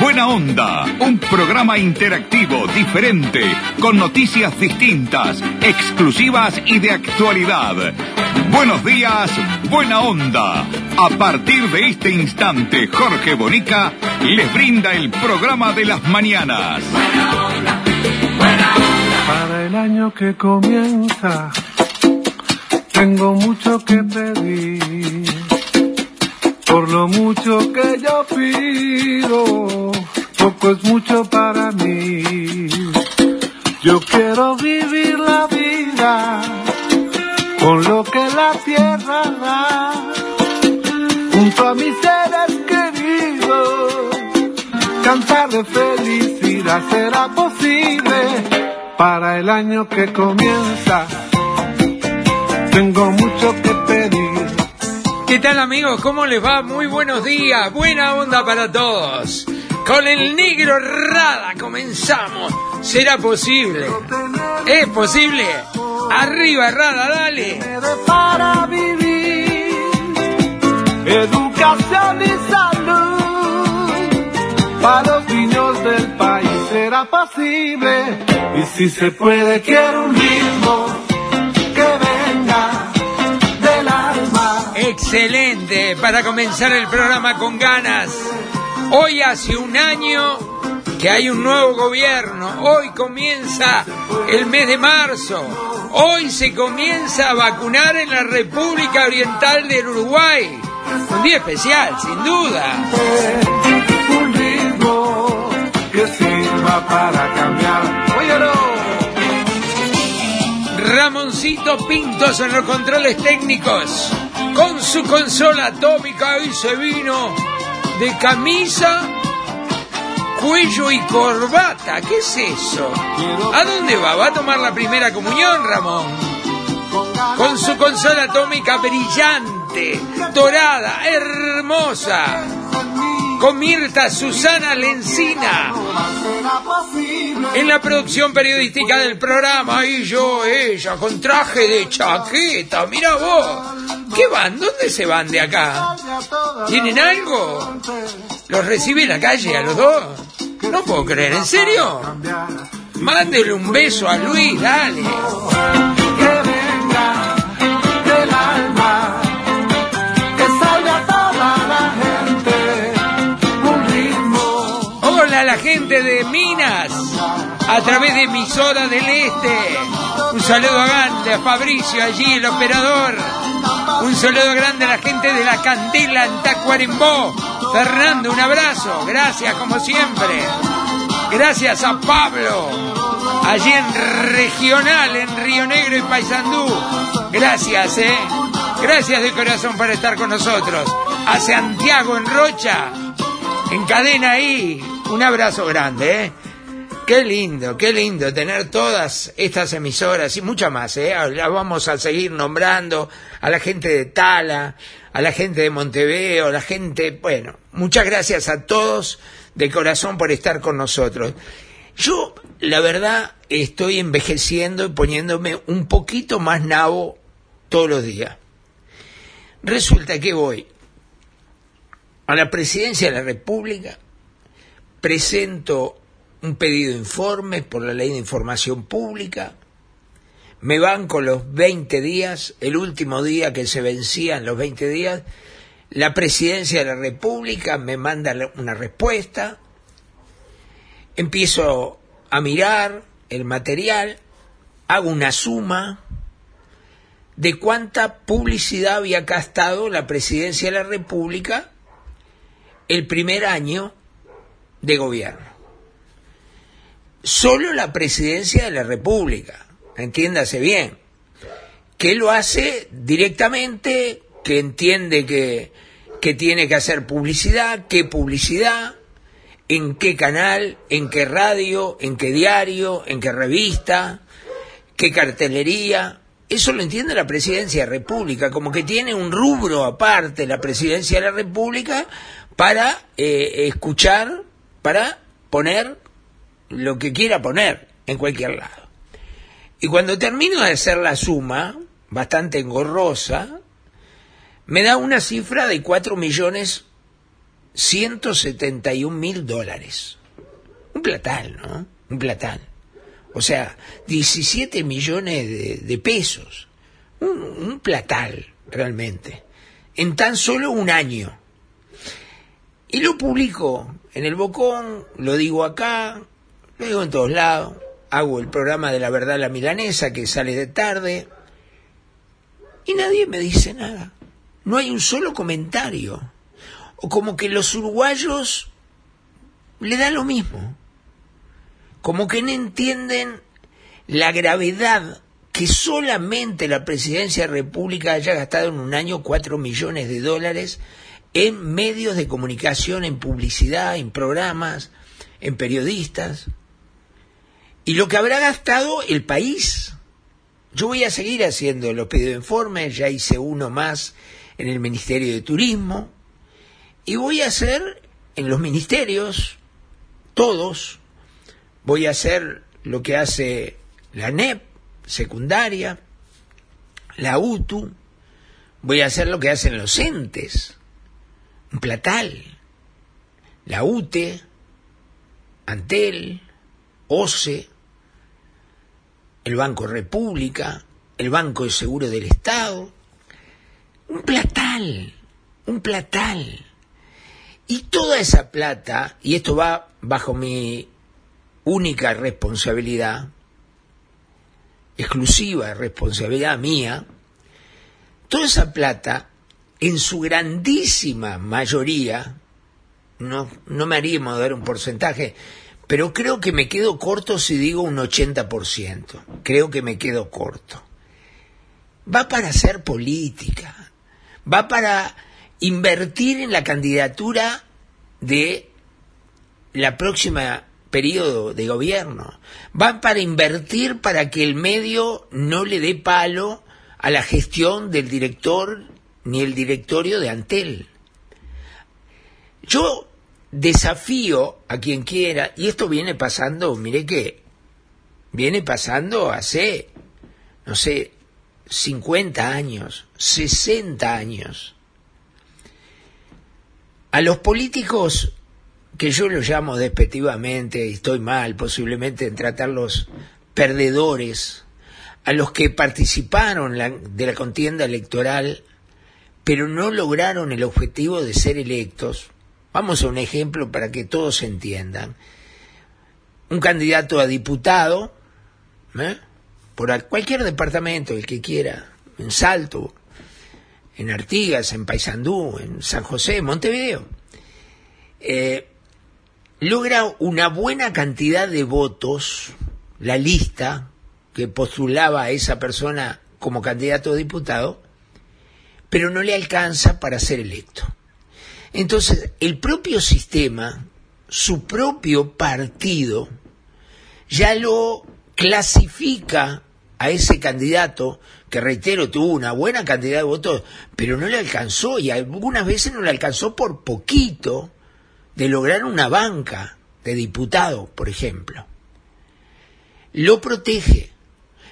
Buena Onda, un programa interactivo, diferente, con noticias distintas, exclusivas y de actualidad. Buenos días, Buena Onda. A partir de este instante, Jorge Bonica les brinda el programa de las mañanas. Buena onda, buena onda. Para el año que comienza, tengo mucho que pedir. Por lo mucho que yo pido, poco es mucho para mí. Yo quiero vivir la vida con lo que la tierra da, junto a mis seres queridos. Cantar de felicidad será posible para el año que comienza. Tengo mucho que pedir. ¿Qué tal amigos? ¿Cómo les va? Muy buenos días, buena onda para todos. Con el negro Rada comenzamos. ¿Será posible? ¿Es posible? Arriba Rada, dale. para vivir, educación y salud. Para los niños del país será posible. Y si se puede, quiero un ritmo Excelente, para comenzar el programa con ganas. Hoy hace un año que hay un nuevo gobierno. Hoy comienza el mes de marzo. Hoy se comienza a vacunar en la República Oriental del Uruguay. Un día especial, sin duda. Un ritmo que sirva para cambiar. Ramoncito Pintos en los controles técnicos. Con su consola atómica y se vino de camisa, cuello y corbata. ¿Qué es eso? ¿A dónde va? ¿Va a tomar la primera comunión, Ramón? Con su consola atómica brillante, dorada, hermosa. Con Mirta Susana Lencina. En la producción periodística del programa, y yo, ella, con traje de chaqueta, mira vos. ¿Qué van? ¿Dónde se van de acá? ¿Tienen algo? ¿Los recibe en la calle a los dos? No puedo creer, ¿en serio? Mándele un beso a Luis, dale. Gente de Minas, a través de Emisora del Este. Un saludo grande a Fabricio allí, el operador. Un saludo grande a la gente de la Candela en Tacuarembó. Fernando, un abrazo. Gracias como siempre. Gracias a Pablo, allí en Regional, en Río Negro y Paysandú. Gracias, eh. Gracias de corazón por estar con nosotros. A Santiago en Rocha, en cadena ahí. Un abrazo grande, eh. Qué lindo, qué lindo tener todas estas emisoras y muchas más, ¿eh? Las vamos a seguir nombrando a la gente de Tala, a la gente de Montevideo, a la gente, bueno, muchas gracias a todos de corazón por estar con nosotros. Yo, la verdad, estoy envejeciendo y poniéndome un poquito más nabo todos los días. Resulta que voy a la presidencia de la República, presento un pedido de informe por la ley de información pública, me van con los 20 días, el último día que se vencían los 20 días, la presidencia de la República me manda una respuesta, empiezo a mirar el material, hago una suma de cuánta publicidad había gastado la presidencia de la República el primer año de gobierno. Solo la presidencia de la República, entiéndase bien, que lo hace directamente, que entiende que, que tiene que hacer publicidad, qué publicidad, en qué canal, en qué radio, en qué diario, en qué revista, qué cartelería. Eso lo entiende la presidencia de la República, como que tiene un rubro aparte la presidencia de la República para eh, escuchar, para poner lo que quiera poner en cualquier lado. Y cuando termino de hacer la suma, bastante engorrosa, me da una cifra de 4 millones 171 mil dólares. Un platal, ¿no? Un platal. O sea, 17 millones de, pesos. Un, un platal, realmente. En tan solo un año. Y lo publico en el Bocón, lo digo acá, lo digo en todos lados. Hago el programa de la verdad la milanesa que sale de tarde. Y nadie me dice nada. No hay un solo comentario. O como que los uruguayos le da lo mismo. Como que no entienden la gravedad que solamente la presidencia de la República haya gastado en un año cuatro millones de dólares en medios de comunicación, en publicidad, en programas, en periodistas. Y lo que habrá gastado el país. Yo voy a seguir haciendo los pedidos de informes, ya hice uno más en el Ministerio de Turismo, y voy a hacer en los ministerios, todos, voy a hacer lo que hace la NEP, secundaria, la UTU, voy a hacer lo que hacen los entes, platal, la UTE, Antel, OCE, el Banco República, el Banco de Seguro del Estado, un platal, un platal. Y toda esa plata, y esto va bajo mi única responsabilidad, exclusiva responsabilidad mía, toda esa plata, en su grandísima mayoría, no, no me haríamos dar un porcentaje, pero creo que me quedo corto si digo un 80%. Creo que me quedo corto. Va para hacer política. Va para invertir en la candidatura de la próxima periodo de gobierno. Va para invertir para que el medio no le dé palo a la gestión del director ni el directorio de Antel. Yo desafío a quien quiera, y esto viene pasando, mire que viene pasando hace, no sé, 50 años, 60 años. A los políticos, que yo los llamo despectivamente, y estoy mal posiblemente en tratarlos perdedores, a los que participaron de la contienda electoral, pero no lograron el objetivo de ser electos, Vamos a un ejemplo para que todos entiendan. Un candidato a diputado, ¿eh? por cualquier departamento, el que quiera, en Salto, en Artigas, en Paysandú, en San José, en Montevideo, eh, logra una buena cantidad de votos, la lista que postulaba a esa persona como candidato a diputado, pero no le alcanza para ser electo. Entonces, el propio sistema, su propio partido, ya lo clasifica a ese candidato, que reitero, tuvo una buena cantidad de votos, pero no le alcanzó, y algunas veces no le alcanzó por poquito de lograr una banca de diputado, por ejemplo. Lo protege,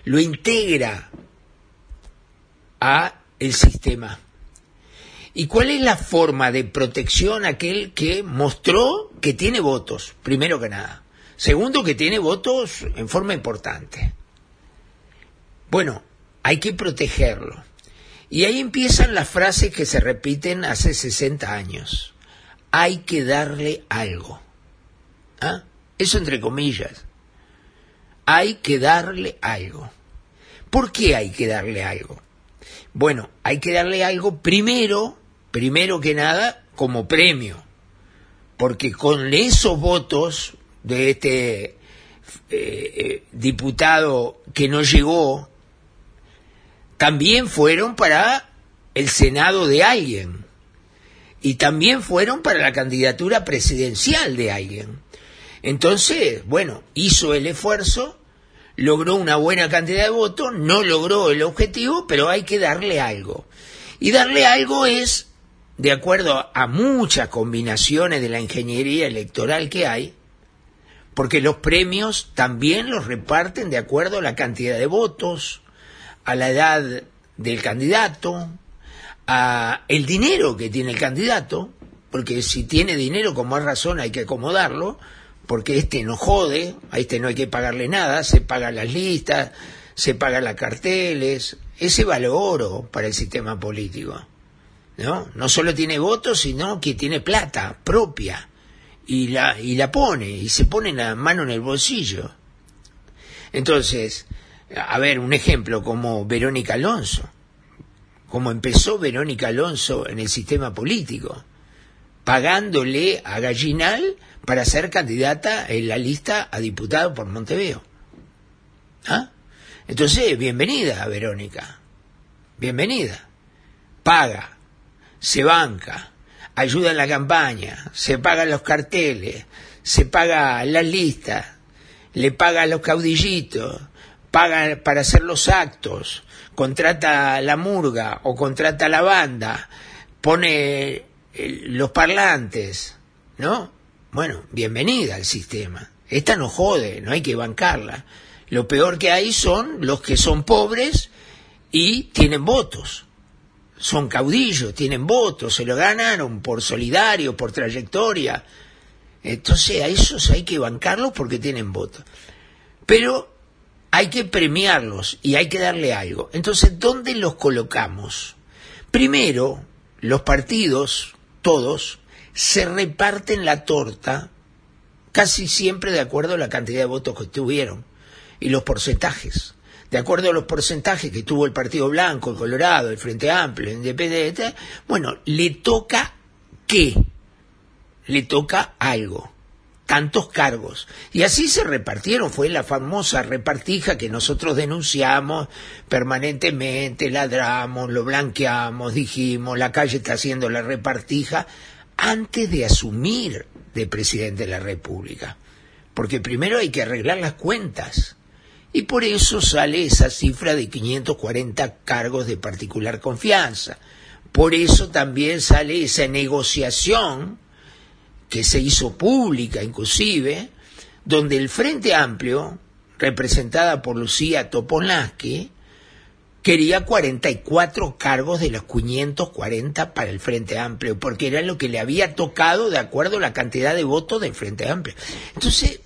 lo integra a el sistema. ¿Y cuál es la forma de protección aquel que mostró que tiene votos, primero que nada? Segundo, que tiene votos en forma importante. Bueno, hay que protegerlo. Y ahí empiezan las frases que se repiten hace 60 años. Hay que darle algo. ¿Ah? Eso entre comillas. Hay que darle algo. ¿Por qué hay que darle algo? Bueno, hay que darle algo primero primero que nada como premio, porque con esos votos de este eh, eh, diputado que no llegó, también fueron para el Senado de alguien y también fueron para la candidatura presidencial de alguien. Entonces, bueno, hizo el esfuerzo, logró una buena cantidad de votos, no logró el objetivo, pero hay que darle algo. Y darle algo es de acuerdo a muchas combinaciones de la ingeniería electoral que hay, porque los premios también los reparten de acuerdo a la cantidad de votos, a la edad del candidato, a el dinero que tiene el candidato, porque si tiene dinero con más razón hay que acomodarlo, porque este no jode, a este no hay que pagarle nada, se pagan las listas, se pagan las carteles, ese vale oro para el sistema político. ¿No? No solo tiene votos, sino que tiene plata propia y la, y la pone, y se pone la mano en el bolsillo. Entonces, a ver, un ejemplo como Verónica Alonso, como empezó Verónica Alonso en el sistema político, pagándole a Gallinal para ser candidata en la lista a diputado por Montevideo. ¿Ah? Entonces, bienvenida, Verónica. Bienvenida. Paga, se banca, ayuda en la campaña, se pagan los carteles, se paga las listas, le paga a los caudillitos, paga para hacer los actos, contrata la murga o contrata la banda, pone los parlantes, ¿no? Bueno, bienvenida al sistema. Esta no jode, no hay que bancarla. Lo peor que hay son los que son pobres y tienen votos. Son caudillos, tienen votos, se lo ganaron por solidario, por trayectoria. Entonces a esos hay que bancarlos porque tienen votos. Pero hay que premiarlos y hay que darle algo. Entonces, ¿dónde los colocamos? Primero, los partidos, todos, se reparten la torta casi siempre de acuerdo a la cantidad de votos que tuvieron y los porcentajes. De acuerdo a los porcentajes que tuvo el Partido Blanco, el Colorado, el Frente Amplio, el Independiente, bueno, le toca qué? Le toca algo tantos cargos. Y así se repartieron, fue la famosa repartija que nosotros denunciamos permanentemente, ladramos, lo blanqueamos, dijimos, la calle está haciendo la repartija, antes de asumir de presidente de la República. Porque primero hay que arreglar las cuentas. Y por eso sale esa cifra de 540 cargos de particular confianza. Por eso también sale esa negociación que se hizo pública inclusive, donde el Frente Amplio, representada por Lucía Topolansky, quería 44 cargos de los 540 para el Frente Amplio, porque era lo que le había tocado de acuerdo a la cantidad de votos del Frente Amplio. Entonces,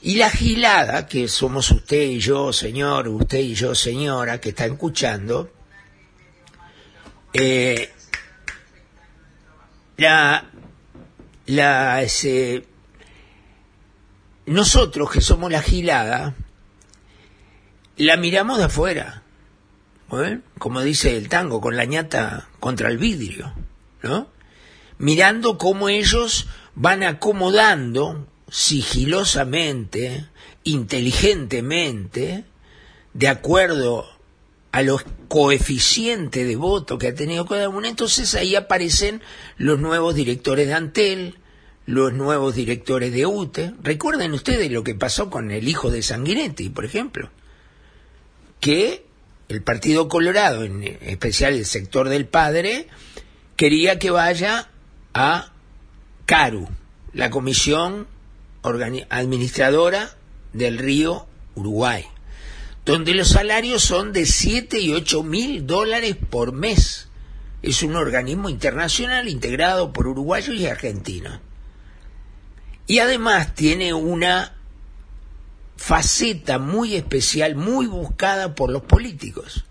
y la gilada, que somos usted y yo, señor, usted y yo, señora, que está escuchando, eh, la, la, ese, nosotros que somos la gilada, la miramos de afuera, ¿eh? como dice el tango, con la ñata contra el vidrio, ¿no? Mirando cómo ellos van acomodando sigilosamente, inteligentemente, de acuerdo a los coeficientes de voto que ha tenido cada uno, entonces ahí aparecen los nuevos directores de Antel, los nuevos directores de UTE. Recuerden ustedes lo que pasó con el hijo de Sanguinetti, por ejemplo, que el Partido Colorado, en especial el sector del padre, quería que vaya a CARU, la Comisión Administradora del Río Uruguay donde los salarios son de 7 y 8 mil dólares por mes. Es un organismo internacional integrado por uruguayos y argentinos. Y además tiene una faceta muy especial, muy buscada por los políticos.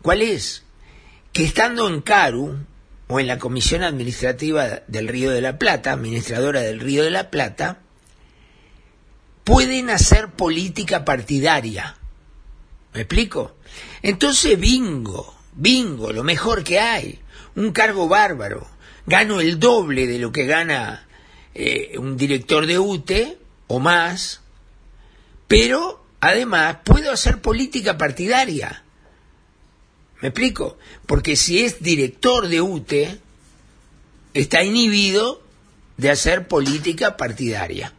¿Cuál es? Que estando en CARU, o en la Comisión Administrativa del Río de la Plata, administradora del Río de la Plata, pueden hacer política partidaria. ¿Me explico? Entonces bingo, bingo, lo mejor que hay, un cargo bárbaro, gano el doble de lo que gana eh, un director de UTE o más, pero además puedo hacer política partidaria. ¿Me explico? Porque si es director de UTE, está inhibido de hacer política partidaria.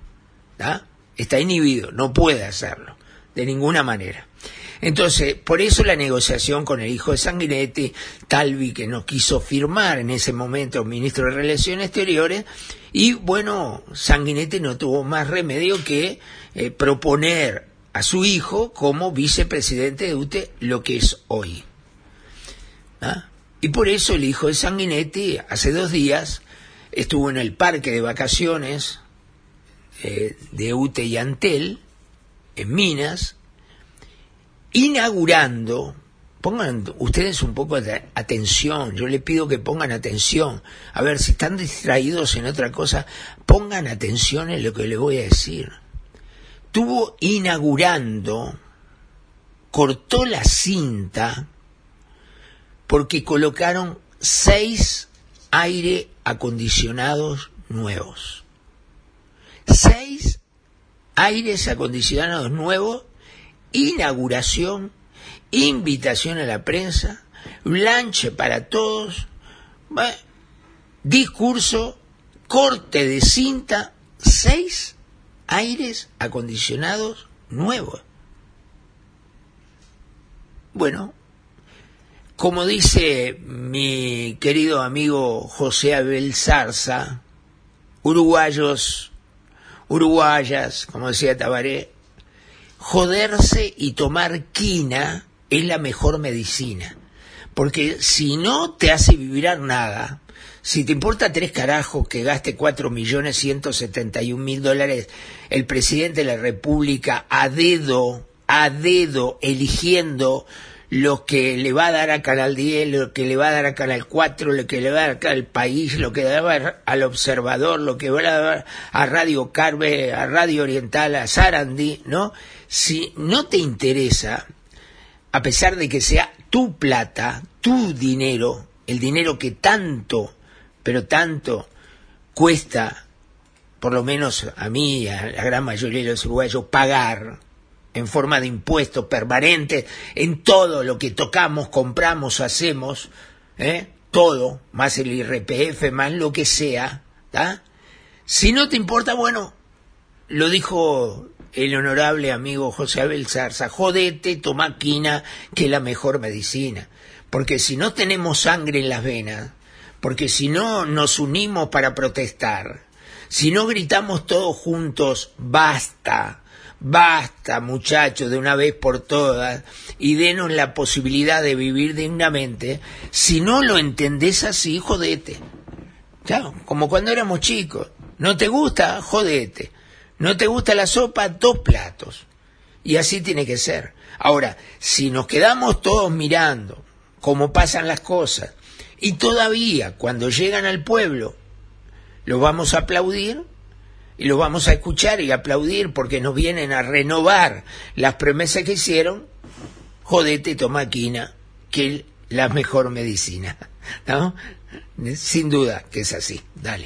¿da? Está inhibido, no puede hacerlo, de ninguna manera. Entonces, por eso la negociación con el hijo de Sanguinetti, Talvi que no quiso firmar en ese momento ministro de Relaciones Exteriores, Y bueno, Sanguinetti no tuvo más remedio que eh, proponer a su hijo como vicepresidente de UTE lo que es hoy. ¿Ah? Y por eso el hijo de Sanguinetti, hace dos días, estuvo en el parque de vacaciones eh, de UTE y Antel, en Minas, inaugurando, pongan ustedes un poco de atención, yo les pido que pongan atención, a ver si están distraídos en otra cosa, pongan atención en lo que les voy a decir. Estuvo inaugurando, cortó la cinta, porque colocaron seis aire acondicionados nuevos. Seis aires acondicionados nuevos, inauguración, invitación a la prensa, blanche para todos, ¿va? discurso, corte de cinta, seis aires acondicionados nuevos. Bueno, como dice mi querido amigo José Abel Zarza, uruguayos, uruguayas, como decía Tabaré, joderse y tomar quina es la mejor medicina. Porque si no te hace vibrar nada, si te importa tres carajos que gaste cuatro millones ciento setenta y un mil dólares el presidente de la República a dedo, a dedo, eligiendo lo que le va a dar a Canal 10, lo que le va a dar a Canal 4, lo que le va a dar al país, lo que le va a dar al Observador, lo que va a dar a Radio Carve, a Radio Oriental, a Sarandí, ¿no? Si no te interesa, a pesar de que sea tu plata, tu dinero, el dinero que tanto, pero tanto cuesta, por lo menos a mí a la gran mayoría de los uruguayos, pagar, en forma de impuestos permanentes en todo lo que tocamos, compramos, hacemos, ¿eh? todo, más el IRPF, más lo que sea, ¿tá? Si no te importa, bueno, lo dijo el honorable amigo José Abel Zarza, jodete, toma quina, que es la mejor medicina. Porque si no tenemos sangre en las venas, porque si no nos unimos para protestar, si no gritamos todos juntos, basta, Basta, muchachos, de una vez por todas, y denos la posibilidad de vivir dignamente. Si no lo entendés así, jodete. Claro, como cuando éramos chicos. ¿No te gusta? Jodete. ¿No te gusta la sopa? Dos platos. Y así tiene que ser. Ahora, si nos quedamos todos mirando cómo pasan las cosas, y todavía cuando llegan al pueblo, los vamos a aplaudir, y los vamos a escuchar y aplaudir porque nos vienen a renovar las promesas que hicieron, jodete, tomaquina, que es la mejor medicina. ¿No? Sin duda que es así. Dale.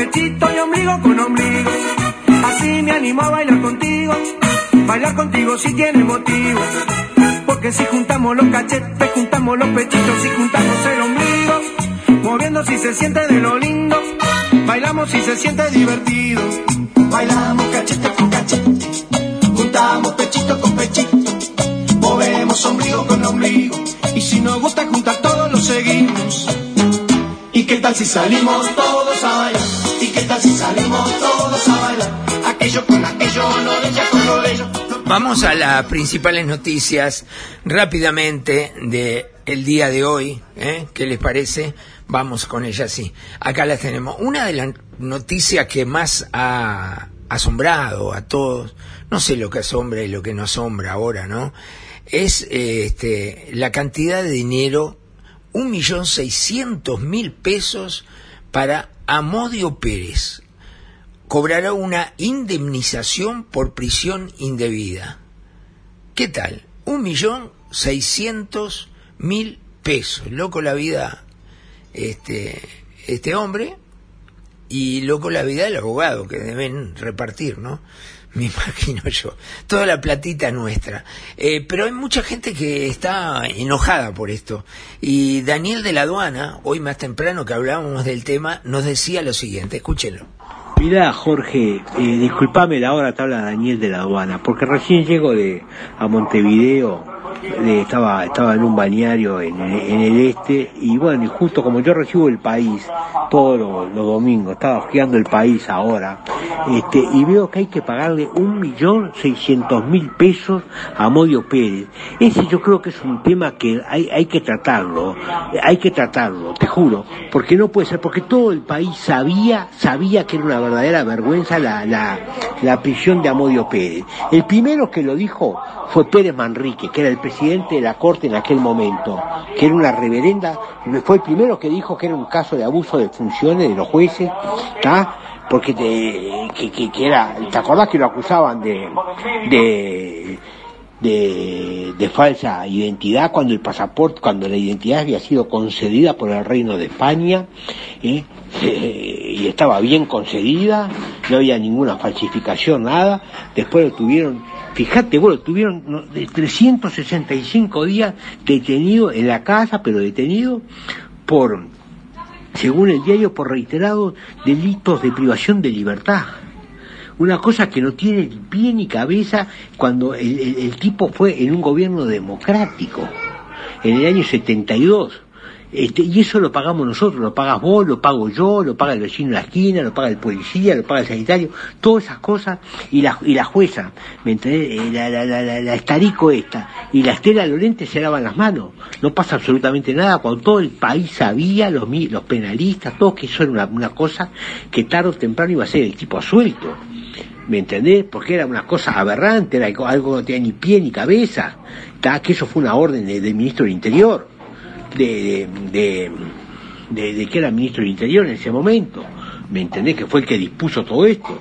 Pechito y ombligo con ombligo. Así me animo a bailar contigo. Bailar contigo si tiene motivo. Porque si juntamos los cachetes, juntamos los pechitos y juntamos el ombligo. Moviendo si se siente de lo lindo. Bailamos si se siente divertido. Bailamos cachete con cachete. Juntamos pechito con pechito. Movemos ombligo con ombligo. Y si nos gusta juntar todos lo seguimos. ¿Y qué tal si salimos todos a bailar? Vamos a las principales noticias rápidamente de día de hoy. ¿eh? ¿Qué les parece? Vamos con ellas, sí. Acá las tenemos. Una de las noticias que más ha asombrado a todos, no sé lo que asombra y lo que no asombra ahora, ¿no? Es este, la cantidad de dinero, un millón seiscientos mil pesos para Amodio Pérez, cobrará una indemnización por prisión indebida. ¿Qué tal? Un millón seiscientos mil pesos. Loco la vida este, este hombre y loco la vida del abogado que deben repartir, ¿no? Me imagino yo. Toda la platita nuestra. Eh, pero hay mucha gente que está enojada por esto. Y Daniel de la Aduana, hoy más temprano que hablábamos del tema, nos decía lo siguiente. Escúchenlo. Mirá, Jorge, eh, la hora te habla Daniel de la aduana, porque recién llego de a Montevideo, de- estaba, estaba en un balneario en, el- este, y bueno, y justo como yo recibo el país todos los, los domingos, estaba hojeando el país ahora, este, y veo que hay que pagarle un millón seiscientos mil pesos a Modio Pérez. Ese yo creo que es un tema que hay, hay que tratarlo, hay que tratarlo, te juro, porque no puede ser, porque todo el país sabía, sabía que era una verdadera vergüenza la, la, la prisión de Amodio Pérez. El primero que lo dijo fue Pérez Manrique, que era el presidente de la Corte en aquel momento, que era una reverenda, fue el primero que dijo que era un caso de abuso de funciones de los jueces, ¿está? porque te, que, que, era, ¿te acordás que lo acusaban de, de, de, falsa identidad cuando el pasaporte, cuando la identidad había sido concedida por el Reino de España. Eh, y estaba bien concedida, no había ninguna falsificación, nada, después lo tuvieron, fíjate, bueno, tuvieron no, de 365 días detenido en la casa, pero detenido por, según el diario, por reiterados delitos de privación de libertad una cosa que no tiene pie ni cabeza cuando el, el- el tipo fue en un gobierno democrático, en el año 72. Este, y eso lo pagamos nosotros, lo pagas vos, lo pago yo, lo paga el vecino de la esquina, lo paga el policía, lo paga el sanitario, todas esas cosas, y la, y la jueza, ¿me entendés? Eh, La, la, la, la, estarico esta, y la Estela Lorente se lavan las manos, no pasa absolutamente nada, cuando todo el país sabía, los, los penalistas, todos que eso era una, una cosa que tarde o temprano iba a ser el tipo suelto. ¿Me entendés? Porque era una cosa aberrante, era algo que no tenía ni pie ni cabeza. Que eso fue una orden de- del ministro del Interior, de, de, de, que era ministro del Interior en ese momento. ¿Me entendés? Que fue el que dispuso todo esto,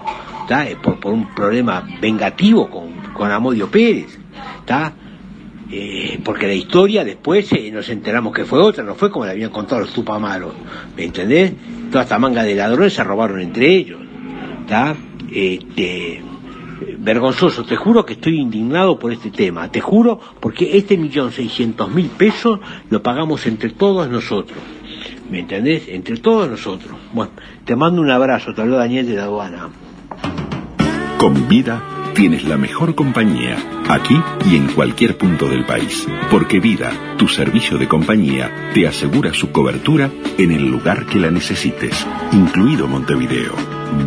¿tá? Eh, Por, por un problema vengativo con, con Amodio Pérez. ¿tá? Eh, porque la historia después eh, nos enteramos que fue otra, no fue como le habían contado los tupamaros, ¿me entendés? Toda esta manga de ladrones se robaron entre ellos, ¿está? Este, vergonzoso, te juro que estoy indignado por este tema, te juro porque este millón seiscientos mil pesos lo pagamos entre todos nosotros, ¿me entendés? Entre todos nosotros. Bueno, te mando un abrazo, te habló Daniel de la aduana. Con vida tienes la mejor compañía, aquí y en cualquier punto del país. Porque Vida, tu servicio de compañía, te asegura su cobertura en el lugar que la necesites, incluido Montevideo.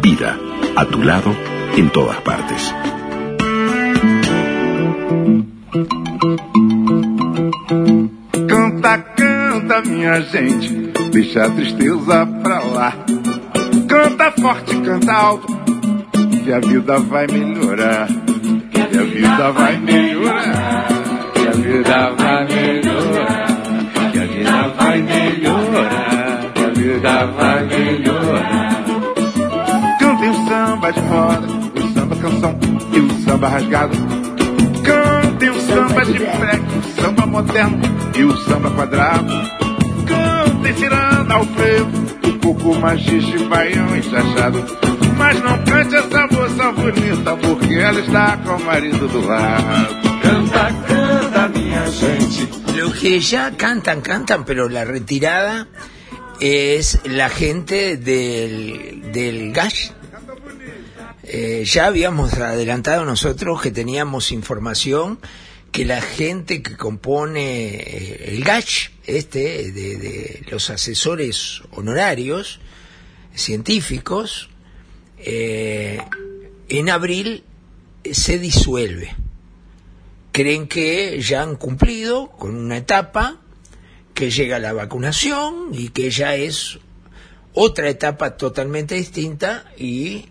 Vida, a tu lado, en todas partes. Canta, canta, minha gente, deixa a tristeza pra lá. Canta forte, canta alto, que a vida vai melhorar. Que a vida vai melhorar. Que a vida vai melhorar. Que a vida vai melhorar. Que a vida vai melhorar. Samba de roda, o samba canção e o samba rasgado. Cantem o samba de freque, o samba moderno e o samba quadrado. Cantem tirando ao freio, o coco machixe, baião e chachado. Mas não cante essa moça bonita, porque ela está com o marido do lado. Canta, canta, minha gente. Los que ya cantan, cantan, pero la retirada es la gente del, del gas. Eh, ya habíamos adelantado nosotros que teníamos información que la gente que compone eh, el GACH, este, de, los asesores honorarios científicos, eh, en abril se disuelve. Creen que ya han cumplido con una etapa, que llega la vacunación y que ya es otra etapa totalmente distinta y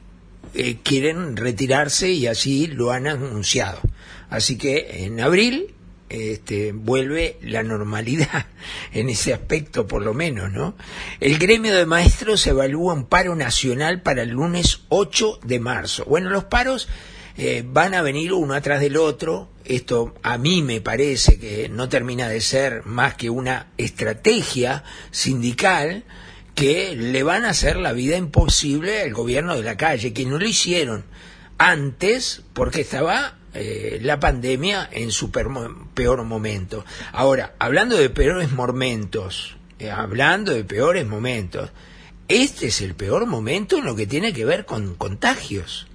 eh, quieren retirarse y así lo han anunciado. Así que en abril este, vuelve la normalidad en ese aspecto por lo menos, ¿no? El gremio de maestros evalúa un paro nacional para el lunes 8 de marzo. Bueno, los paros eh, van a venir uno atrás del otro. Esto a mí me parece que no termina de ser más que una estrategia sindical que le van a hacer la vida imposible al gobierno de la calle, que no lo hicieron antes porque estaba eh, la pandemia en su peor momento. Ahora, hablando de peores momentos, eh, hablando de peores momentos, este es el peor momento en lo que tiene que ver con contagios.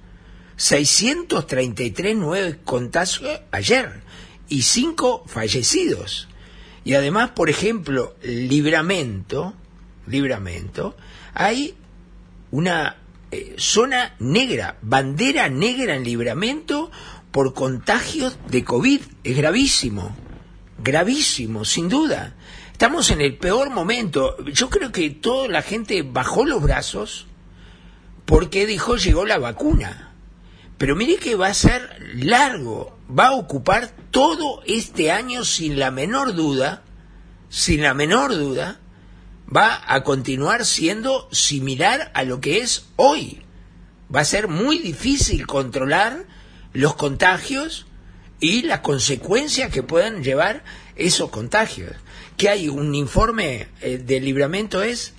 633 nuevos contagios ayer y 5 fallecidos. Y además, por ejemplo, Libramento, Libramento, hay una eh, zona negra, bandera negra en Libramento por contagios de COVID. Es gravísimo, gravísimo, sin duda. Estamos en el peor momento. Yo creo que toda la gente bajó los brazos porque dijo llegó la vacuna. Pero mire que va a ser largo, va a ocupar todo este año sin la menor duda, sin la menor duda, va a continuar siendo similar a lo que es hoy. Va a ser muy difícil controlar los contagios y las consecuencias que puedan llevar esos contagios. Que hay un informe eh, de libramento es,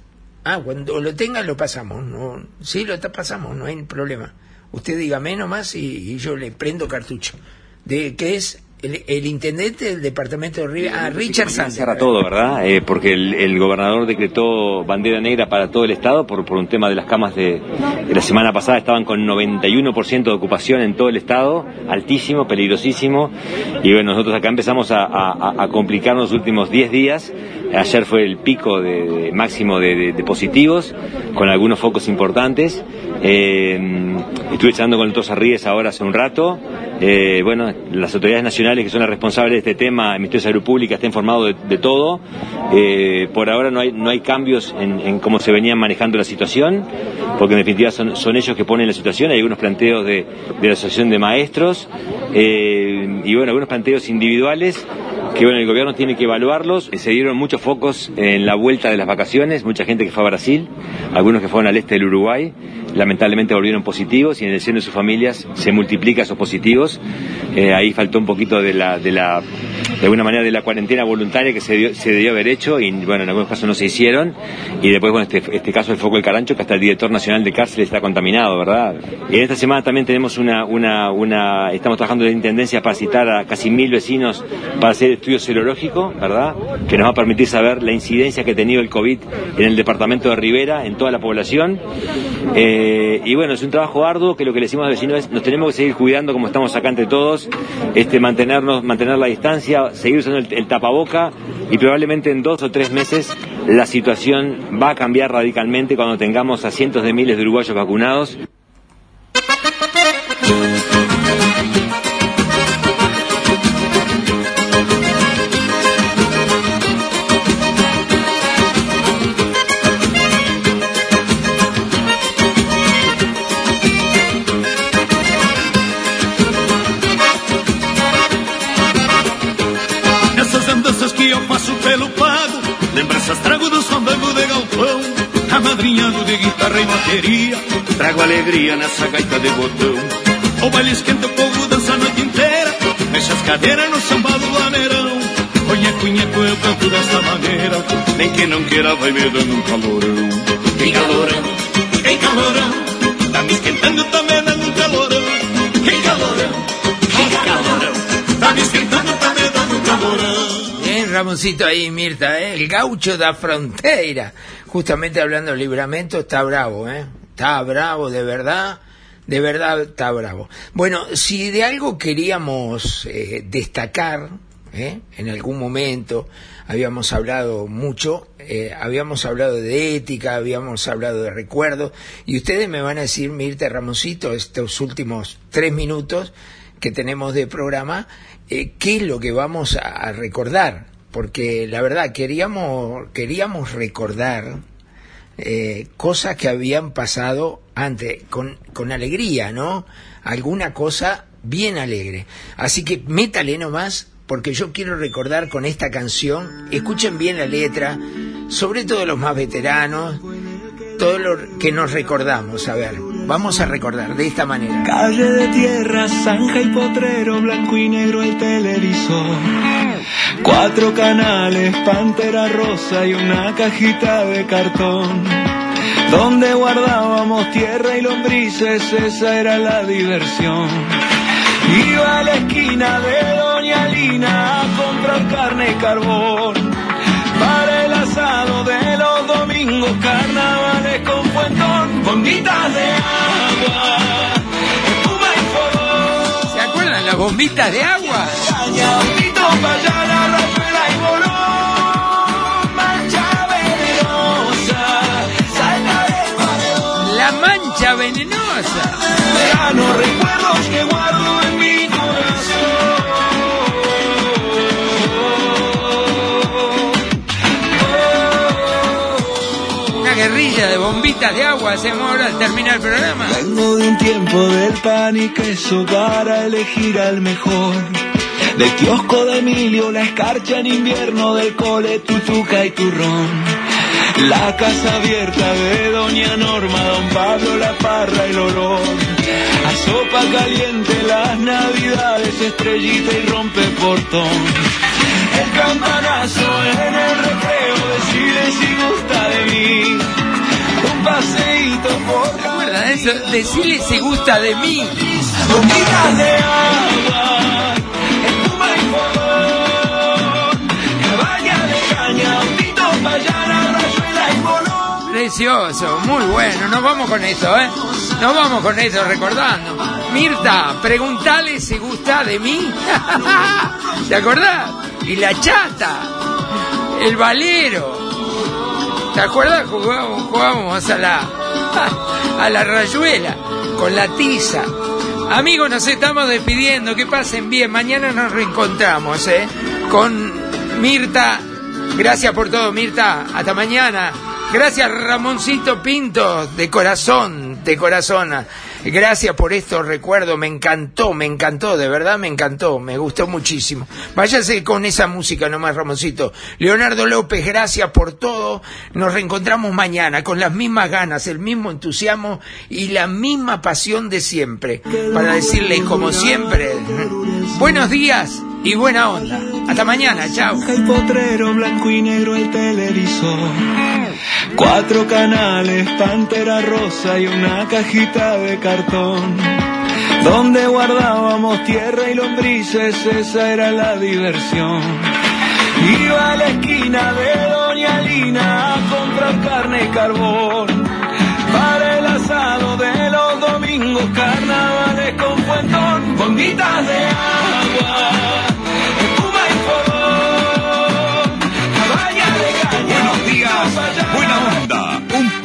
ah, cuando lo tengan lo pasamos, no, sí lo pasamos, no hay problema. Usted dígame nomás y, y yo le prendo cartucho. De que es el, el intendente del departamento de Rivera, ah, Richard Sander. Cierra todo, ¿verdad? Eh, porque el, el gobernador decretó bandera negra para todo el estado por, por un tema de las camas de, de la semana pasada. Estaban con 91% de ocupación en todo el estado, altísimo, peligrosísimo. Y bueno, nosotros acá empezamos a, a- a complicarnos los últimos 10 días. Ayer fue el pico de, de- máximo de, positivos, con algunos focos importantes. Eh, estuve charlando con el doctor Sarríes ahora hace un rato. Eh, bueno, las autoridades nacionales que son las responsables de este tema, el Ministerio de Salud Pública, está informado de, todo. Eh, por ahora no hay, no hay cambios en, en cómo se venían manejando la situación, porque en definitiva son, son ellos que ponen la situación. Hay algunos planteos de, de la Asociación de Maestros eh, y bueno, algunos planteos individuales que bueno, el gobierno tiene que evaluarlos. Se dieron muchos focos en la vuelta de las vacaciones, mucha gente que fue a Brasil, algunos que fueron al este del Uruguay, lamentablemente volvieron positivos y en el seno de sus familias se multiplican esos positivos. Eh, ahí faltó un poquito de la, de la, de alguna manera de la cuarentena voluntaria que se, debió haber hecho y bueno, en algunos casos no se hicieron. Y después, bueno, este, este caso del foco del Carancho, que hasta el director nacional de cárceles está contaminado, ¿verdad? Y en esta semana también tenemos una, una, una, estamos trabajando en intendencia para citar a casi mil vecinos para hacer estudio serológico, ¿verdad? Que nos va a permitir saber la incidencia que ha tenido el COVID en el departamento de Rivera, en toda la población. Eh, y bueno, es un trabajo arduo que lo que le decimos a los vecinos es nos tenemos que seguir cuidando como estamos acá entre todos, este, mantenernos, mantener la distancia, seguir usando el, el tapaboca y probablemente en dos o tres meses la situación va a cambiar radicalmente cuando tengamos a cientos de miles de uruguayos vacunados. Alegria nessa gaita de botão O baile esquenta, o povo dança a noite inteira Mexe as cadeiras no samba do lameirão Conheco, conheco, eu canto desta maneira Nem que não queira vai me dando um calorão Tem calorão, tem calorão Tá me esquentando, tá me dando um calorão Tem calorão, tem calorão Tá me esquentando, tá me dando um calorão Bien, Ramoncito ahí, Mirta, ¿eh? el gaucho da frontera. Justamente hablando del libramento, está bravo, ¿eh? Está bravo, de verdad, de verdad está bravo. Bueno, si de algo queríamos eh, destacar, ¿eh? en algún momento, habíamos hablado mucho, eh, habíamos hablado de ética, habíamos hablado de recuerdos, y ustedes me van a decir, Mirta Ramoncito, estos últimos tres minutos que tenemos de programa, eh, qué es lo que vamos a, a recordar, porque la verdad queríamos, queríamos recordar eh, cosas que habían pasado antes, con, con alegría, ¿no? Alguna cosa bien alegre. Así que métale nomás porque yo quiero recordar con esta canción, escuchen bien la letra, sobre todo los más veteranos, todo lo que nos recordamos. A ver, vamos a recordar de esta manera. Calle de tierra, zanja y potrero, blanco y negro el televisor. Cuatro canales, pantera rosa y una cajita de cartón. Donde guardábamos tierra y lombrices, esa era la diversión. Iba a la esquina de Doña Lina a comprar carne y carbón. Para el asado de los domingos, puentón, bombitas de agua, espuma y. ¿Se acuerdan las bombitas de agua? Cañadito para allá, la rajuela y bolón, mancha venenosa, salta paredón. La mancha venenosa. Verano, recuerdos que guardo guerrilla de bombitas de agua hacemos ahora al terminar el programa. Vengo de un tiempo del pan y queso para elegir al mejor. Del kiosco de Emilio, la escarcha en invierno, del cole, tutuca y turrón. La casa abierta de Doña Norma, Don Pablo, la parra, el olor. A sopa caliente, las navidades, estrellita y rompe portón. El campanazo en el eso? Decirle si gusta de mí. Precioso, muy bueno. Nos vamos con eso, ¿eh? Nos vamos con eso, recordando. Mirta, preguntale si gusta de mí. ¿Te acordás? Y la chata, el valero. ¿Te acuerdas? Jugábamos, jugábamos a la, a la rayuela con la tiza. Amigos, nos estamos despidiendo. Que pasen bien. Mañana nos reencontramos, ¿eh? Con Mirta. Gracias por todo, Mirta. Hasta mañana. Gracias, Ramoncito Pinto, de corazón, de corazón. Gracias por estos recuerdos, me encantó, me encantó, de verdad me encantó, me gustó muchísimo. Váyase con esa música nomás, Ramoncito. Leonardo López, gracias por todo. Nos reencontramos mañana con las mismas ganas, el mismo entusiasmo y la misma pasión de siempre. Para decirles, como siempre, buenos días y buena onda. Hasta mañana, chao. El potrero blanco y negro el televisor. Cuatro canales, pantera rosa y una cajita de cartón. Donde guardábamos tierra y lombrices, esa era la diversión. Iba a la esquina de Doña Lina a comprar carne y carbón. Para el asado de los domingos, carnavales con puentón, bombitas de agua,